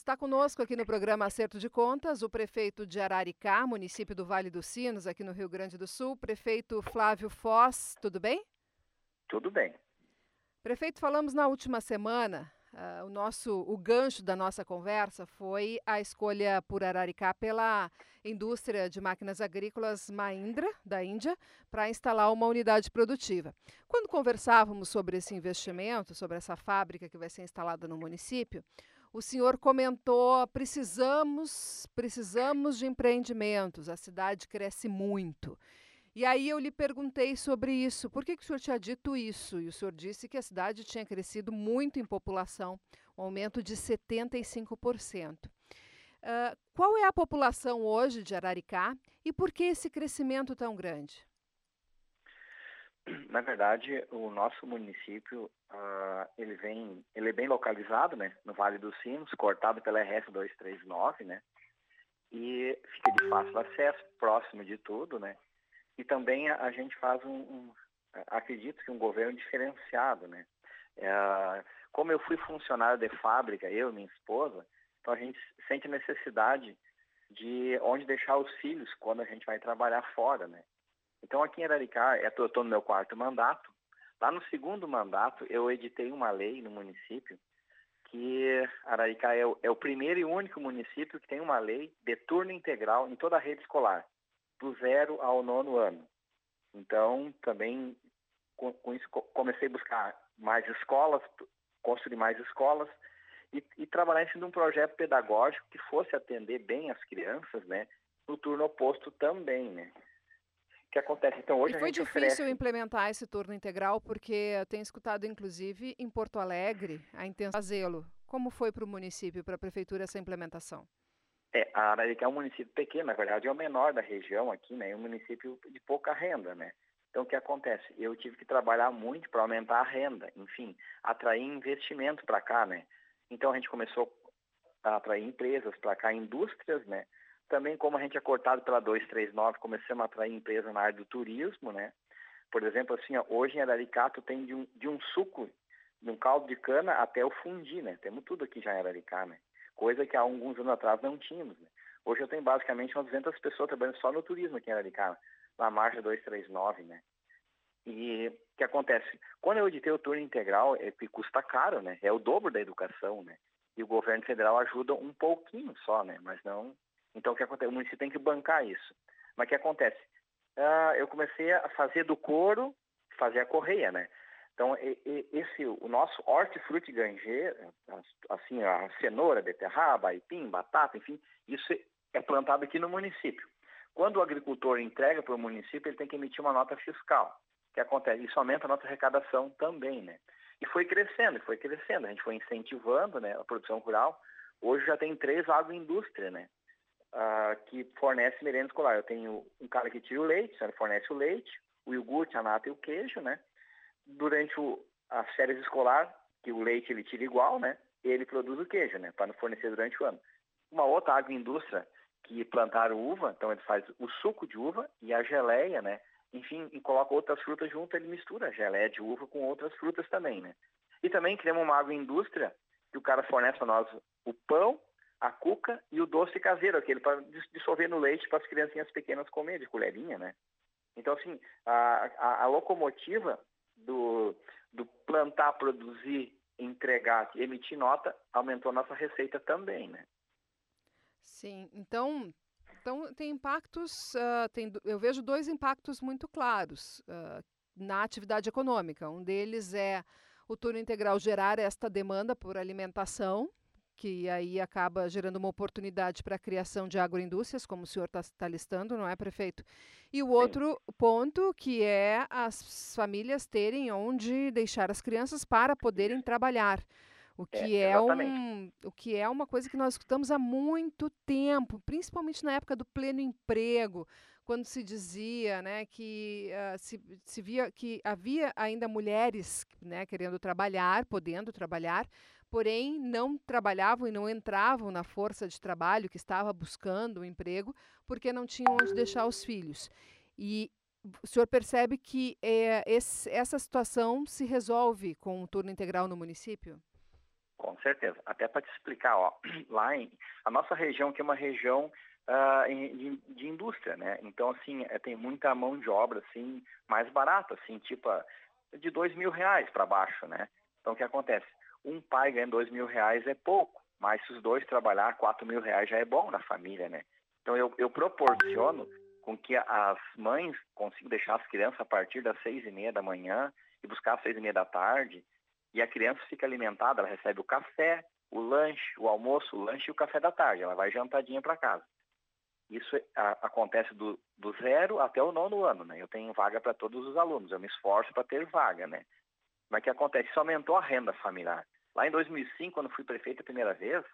Está conosco aqui no programa Acerto de Contas o prefeito de Araricá, município do Vale dos Sinos, aqui no Rio Grande do Sul, prefeito Flávio Foz. Tudo bem? Tudo bem. Prefeito, falamos na última semana. Uh, o nosso o gancho da nossa conversa foi a escolha por Araricá pela indústria de máquinas agrícolas Mahindra da Índia para instalar uma unidade produtiva. Quando conversávamos sobre esse investimento, sobre essa fábrica que vai ser instalada no município, o senhor comentou: precisamos, precisamos de empreendimentos, a cidade cresce muito. E aí eu lhe perguntei sobre isso. Por que, que o senhor tinha dito isso? E o senhor disse que a cidade tinha crescido muito em população, um aumento de 75%. Uh, qual é a população hoje de Araricá e por que esse crescimento tão grande? Na verdade, o nosso município uh, ele vem, ele é bem localizado, né, no Vale dos Sinos, cortado pela RS 239, né, e fica de fácil acesso, próximo de tudo, né, e também a, a gente faz um, um, acredito que um governo diferenciado, né, é, como eu fui funcionário de fábrica, eu e minha esposa, então a gente sente necessidade de onde deixar os filhos quando a gente vai trabalhar fora, né. Então aqui em Araricá, eu estou no meu quarto mandato, Lá no segundo mandato, eu editei uma lei no município que Araricá é o, é o, primeiro e único município que tem uma lei de turno integral em toda a rede escolar, do zero ao nono ano. Então, também com, com isso comecei a buscar mais escolas, construir mais escolas e, e trabalhar em cima de um projeto pedagógico que fosse atender bem as crianças, né, no turno oposto também, né que acontece. Então hoje e foi difícil oferece... implementar esse turno integral porque eu tenho escutado inclusive em Porto Alegre a intenção de fazê-lo. Como foi para o município, para a prefeitura essa implementação? É, a Ararica é um município pequeno, na verdade é o menor da região aqui, né? É um município de pouca renda, né? Então o que acontece? Eu tive que trabalhar muito para aumentar a renda, enfim, atrair investimento para cá, né? Então a gente começou a atrair empresas para cá, indústrias, né? Também, como a gente é cortado pela 239, começamos a atrair empresas na área do turismo, né? Por exemplo, assim, ó, hoje em Araricato tem de um, de um suco, de um caldo de cana até o fundi, né? Temos tudo aqui já em Araricá, né? Coisa que há alguns anos atrás não tínhamos, né? Hoje eu tenho basicamente umas 200 pessoas trabalhando só no turismo aqui em Araricá, na marcha 239, né? E o que acontece? Quando eu editei o turno integral, é que custa caro, né? É o dobro da educação, né? E o governo federal ajuda um pouquinho só, né? Mas não então, o que acontece? O município tem que bancar isso. Mas o que acontece? Uh, eu comecei a fazer do couro, fazer a correia, né? Então, esse, o nosso hortifruti granger, assim, a cenoura, beterraba, aipim, batata, enfim, isso é plantado aqui no município. Quando o agricultor entrega para o município, ele tem que emitir uma nota fiscal. Que acontece? Isso aumenta a nossa arrecadação também, né? E foi crescendo, foi crescendo. A gente foi incentivando né, a produção rural. Hoje já tem três agroindústrias, né? Uh, que fornece merenda escolar. Eu tenho um cara que tira o leite, fornece o leite, o iogurte, a nata e o queijo, né? Durante o, as férias escolar, que o leite ele tira igual, né? Ele produz o queijo, né? Para fornecer durante o ano. Uma outra agroindústria que plantaram uva, então ele faz o suco de uva e a geleia, né? Enfim, e coloca outras frutas junto, ele mistura a geleia de uva com outras frutas também, né? E também criamos uma agroindústria que o cara fornece para nós o pão, a cuca e o doce caseiro, aquele para dissolver no leite para as criancinhas pequenas comer de colherinha, né? Então, assim, a, a, a locomotiva do, do plantar, produzir, entregar, emitir nota, aumentou nossa receita também, né? Sim, então, então tem impactos, uh, tem, eu vejo dois impactos muito claros uh, na atividade econômica. Um deles é o turno integral gerar esta demanda por alimentação, que aí acaba gerando uma oportunidade para a criação de agroindústrias, como o senhor está tá listando, não é, prefeito? E o outro Sim. ponto que é as famílias terem onde deixar as crianças para poderem trabalhar. O que é, é um, o que é uma coisa que nós escutamos há muito tempo, principalmente na época do pleno emprego, quando se dizia, né, que uh, se, se via que havia ainda mulheres, né, querendo trabalhar, podendo trabalhar, porém não trabalhavam e não entravam na força de trabalho que estava buscando um emprego porque não tinham onde deixar os filhos. E o senhor percebe que é, esse, essa situação se resolve com o turno integral no município? Com certeza. Até para te explicar, ó, lá em a nossa região que é uma região uh, de, de, indústria, né? Então assim é, tem muita mão de obra assim mais barata, assim tipo de dois mil reais para baixo, né? Então o que acontece? Um pai ganhando dois mil reais é pouco, mas se os dois trabalhar quatro mil reais já é bom na família, né? Então eu, eu proporciono com que as mães consigam deixar as crianças a partir das seis e meia da manhã e buscar às seis e meia da tarde e a criança fica alimentada, ela recebe o café, o lanche, o almoço, o lanche e o café da tarde. Ela vai jantadinha para casa. Isso a, acontece do, do, zero até o nono ano, né? Eu tenho vaga para todos os alunos, eu me esforço para ter vaga, né? Mas o que acontece? Isso aumentou a renda familiar. Lá em 2005, quando fui prefeito a primeira vez,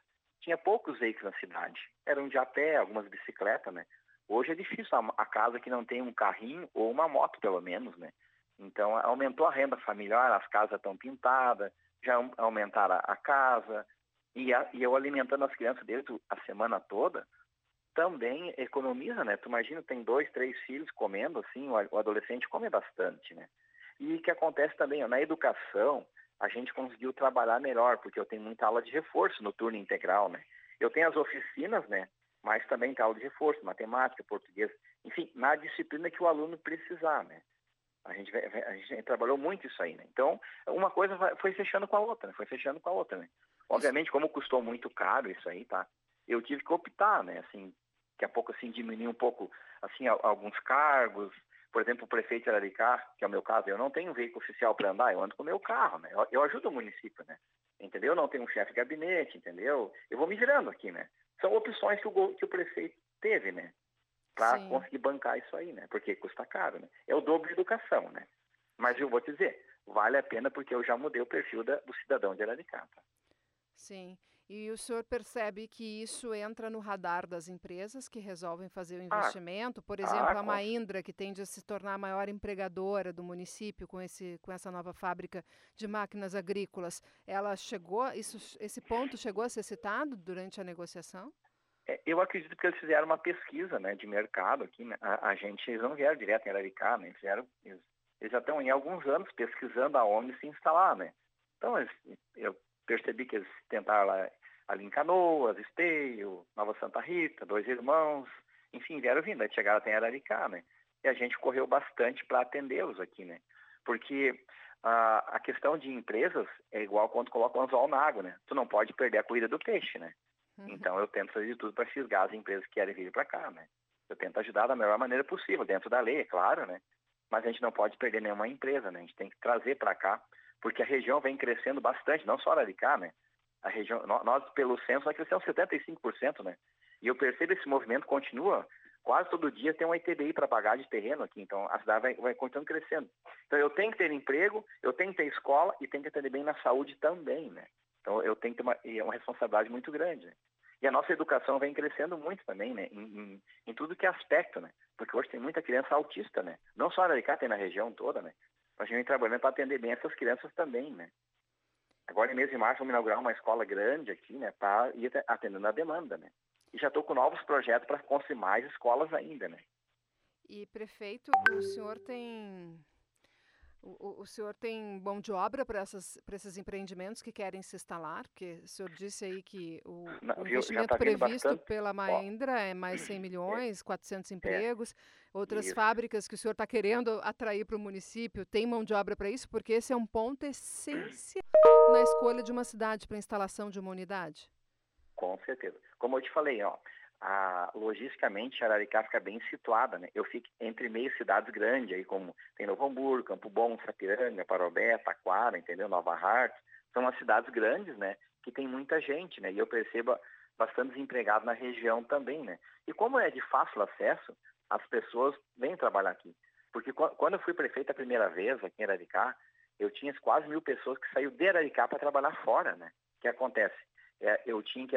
tinha poucos veículos na cidade. Eram de a pé, algumas bicicletas, né? Hoje é difícil a, a casa que não tem um carrinho ou uma moto, pelo menos, né? Então, aumentou a renda familiar, as casas estão pintadas, já aumentaram a casa, e, a, e eu alimentando as crianças desde a semana toda, também economiza, né? Tu imagina, tem dois, três filhos comendo, assim, o adolescente come bastante, né? E o que acontece também, ó, na educação, a gente conseguiu trabalhar melhor, porque eu tenho muita aula de reforço no turno integral, né? Eu tenho as oficinas, né? Mas também tem aula de reforço, matemática, português, enfim, na disciplina que o aluno precisar, né? A gente, a gente trabalhou muito isso aí, né? Então, uma coisa foi fechando com a outra, né? foi fechando com a outra, né? Obviamente, como custou muito caro isso aí, tá? Eu tive que optar, né? Assim, daqui a pouco, assim, diminuir um pouco, assim, alguns cargos. Por exemplo, o prefeito de Araricá, que é o meu caso, eu não tenho um veículo oficial para andar, eu ando com o meu carro, né? Eu, eu ajudo o município, né? Entendeu? Eu não tenho um chefe de gabinete, entendeu? Eu vou me virando aqui, né? São opções que o, que o prefeito teve, né? para conseguir bancar isso aí, né? Porque custa caro, né? É o dobro de educação, né? Mas eu vou te dizer, vale a pena porque eu já mudei o perfil da, do cidadão de Araricata. Sim. E o senhor percebe que isso entra no radar das empresas que resolvem fazer o ah, investimento? Por exemplo, ah, a Maindra, que tende a se tornar a maior empregadora do município com, esse, com essa nova fábrica de máquinas agrícolas, ela chegou, isso, esse ponto chegou a ser citado durante a negociação? É, eu acredito que eles fizeram uma pesquisa né, de mercado aqui. Né? A, a, gente, eles não vieram direto em Araricá, né? eles, vieram, eles, eles já estão em alguns anos pesquisando aonde se instalar. Né? Então, eles, eu percebi que eles tentaram lá, ali em Canoas, Esteio, Nova Santa Rita, Dois Irmãos, enfim, vieram vindo, aí chegaram até Araricá, né? E a gente correu bastante para atendê-los aqui, né? Porque a, a questão de empresas é igual quando coloca um anzol na água, né? Tu não pode perder a corrida do peixe, né? Uhum. Então eu tento fazer de tudo para fisgar as empresas que querem vir para cá, né? Eu tento ajudar da melhor maneira possível, dentro da lei, é claro, né? Mas a gente não pode perder nenhuma empresa, né? A gente tem que trazer para cá, porque a região vem crescendo bastante, não só Araricá, né? A região, nós, pelo censo, vai crescer uns 75%, né? E eu percebo esse movimento continua, quase todo dia tem uma ITBI para pagar de terreno aqui, então a cidade vai, vai continuando crescendo. Então eu tenho que ter emprego, eu tenho que ter escola e tenho que atender bem na saúde também, né? Então eu tenho que ter uma, é uma responsabilidade muito grande. Né? E a nossa educação vem crescendo muito também, né? Em, em, em, tudo que é aspecto, né? Porque hoje tem muita criança autista, né? Não só na Araricá, tem na região toda, né? Gente vem trabalhando para atender bem essas crianças também, né? Agora, em mês de março, vamos inaugurar uma escola grande aqui, né? Para ir atendendo a demanda, né? E já estou com novos projetos para construir mais escolas ainda, né? E, prefeito, o senhor tem o, o, senhor tem mão de obra para esses empreendimentos que querem se instalar? Porque o senhor disse aí que o, Não, o investimento tá previsto bastante. pela Mahindra é mais 100 milhões, é, 400 empregos. É, Outras isso. fábricas que o senhor está querendo atrair para o município, tem mão de obra para isso? Porque esse é um ponto essencial na escolha de uma cidade para instalação de uma unidade. Com certeza. Como eu te falei, ó, a, logisticamente Araricá fica bem situada, né? Eu fico entre meio cidades grandes, aí como tem Novo Hamburgo, Campo Bom, Sapiranga, Parobé, Taquara, entendeu? Nova Hartz, são umas cidades grandes, né? Que tem muita gente, né? E eu percebo bastante desempregado na região também, né? E como é de fácil acesso, as pessoas vêm trabalhar aqui. Porque quando eu fui prefeito a primeira vez aqui em Araricá, eu tinha quase mil pessoas que saíram de Araricá para trabalhar fora, né? O que acontece? É, eu tinha que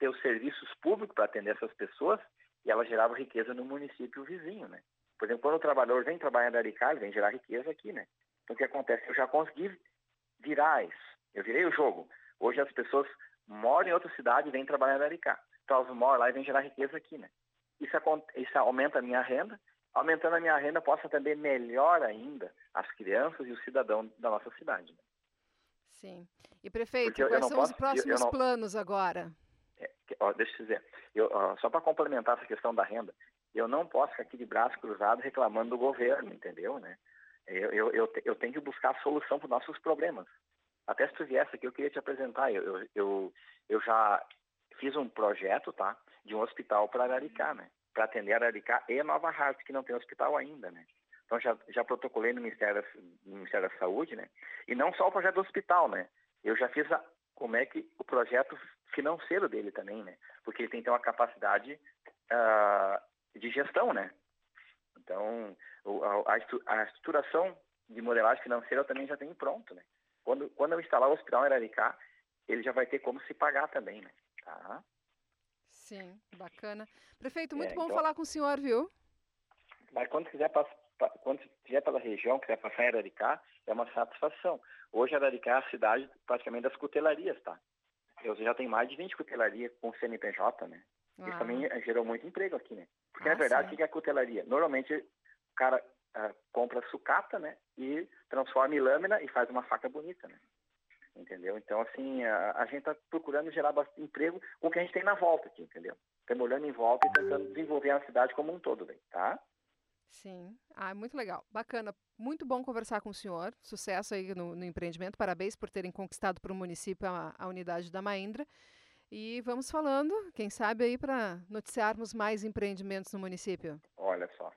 ter os serviços públicos para atender essas pessoas e ela gerava riqueza no município vizinho, né? Por exemplo, quando o trabalhador vem trabalhar em Aricá, ele vem gerar riqueza aqui, né? Então, o que acontece? Eu já consegui virar isso. Eu virei o jogo. Hoje as pessoas moram em outra cidade e vêm trabalhar em Aricá. Então, elas moram lá e vêm gerar riqueza aqui, né? Isso, isso aumenta a minha renda. Aumentando a minha renda, posso atender melhor ainda as crianças e o cidadão da nossa cidade. Né? Sim. E prefeito, quais são posso, os próximos não, planos agora? Ó, deixa eu dizer, eu, ó, só para complementar essa questão da renda, eu não posso ficar aqui de braço cruzado reclamando do governo, entendeu, né? Eu, eu, eu, eu tenho que buscar a solução para os nossos problemas. Até se tu viesse aqui, eu queria te apresentar. Eu, eu, eu, eu já fiz um projeto, tá? De um hospital para Araricá, né? Para atender Araricá e Nova Hartz, que não tem hospital ainda, né? Então já, já protocolei no Ministério, no Ministério da Saúde, né? E não só o projeto do hospital, né? Eu já fiz a, como é que o projeto financeiro dele também, né? Porque ele tem que ter uma capacidade uh, de gestão, né? Então, a, a, estruturação de modelagem financeira eu também já tenho pronto, né? Quando, quando eu instalar o hospital em Araricá, ele já vai ter como se pagar também, né? Tá? Sim, bacana. Prefeito, muito é, bom então, falar com o senhor, viu? Mas quando quiser quando estiver pela região, quiser passar em Araricá, é uma satisfação. Hoje Araricá é a cidade praticamente das cutelarias, tá? Eu já tenho mais de 20 cutelarias com CNPJ, né? Ah. Isso também gerou muito emprego aqui, né? Porque, ah, na verdade, o que é cutelaria? Normalmente, o cara uh, compra sucata, né? E transforma em lâmina e faz uma faca bonita, né? Entendeu? Então, assim, a, a gente está procurando gerar emprego com o que a gente tem na volta aqui, entendeu? Estamos olhando em volta e tentando desenvolver a cidade como um todo, tá? Sim. Ah, muito legal. Bacana. Muito bom conversar com o senhor. Sucesso aí no, no empreendimento. Parabéns por terem conquistado para o município a, a unidade da Maindra. E vamos falando, quem sabe aí para noticiarmos mais empreendimentos no município. Olha só,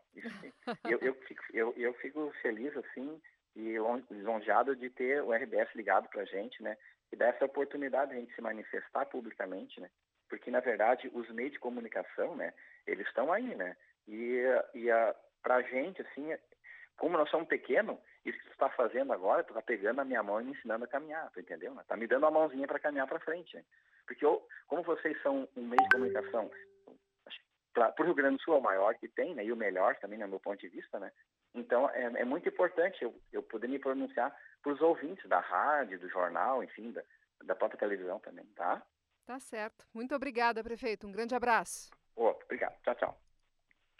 eu, eu, fico, eu, eu fico feliz assim e lisonjeado de ter o RBS ligado para a gente, né? E dar essa oportunidade de a gente se manifestar publicamente, né? Porque, na verdade, os meios de comunicação, né? Eles estão aí, né? E, e para a gente, assim, como nós somos pequenos, isso que tu está fazendo agora, tu está pegando a minha mão e me ensinando a caminhar, tu entendeu? Está me dando uma mãozinha para caminhar para frente, né? Porque eu, como vocês são um meio de comunicação, para o Rio Grande do Sul é o maior que tem, né, e o melhor também, no meu ponto de vista, né, então é, é muito importante eu, eu poder me pronunciar para os ouvintes da rádio, do jornal, enfim, da, da própria televisão também, tá? Tá certo. Muito obrigada, prefeito. Um grande abraço. Oh, obrigado. Tchau, tchau.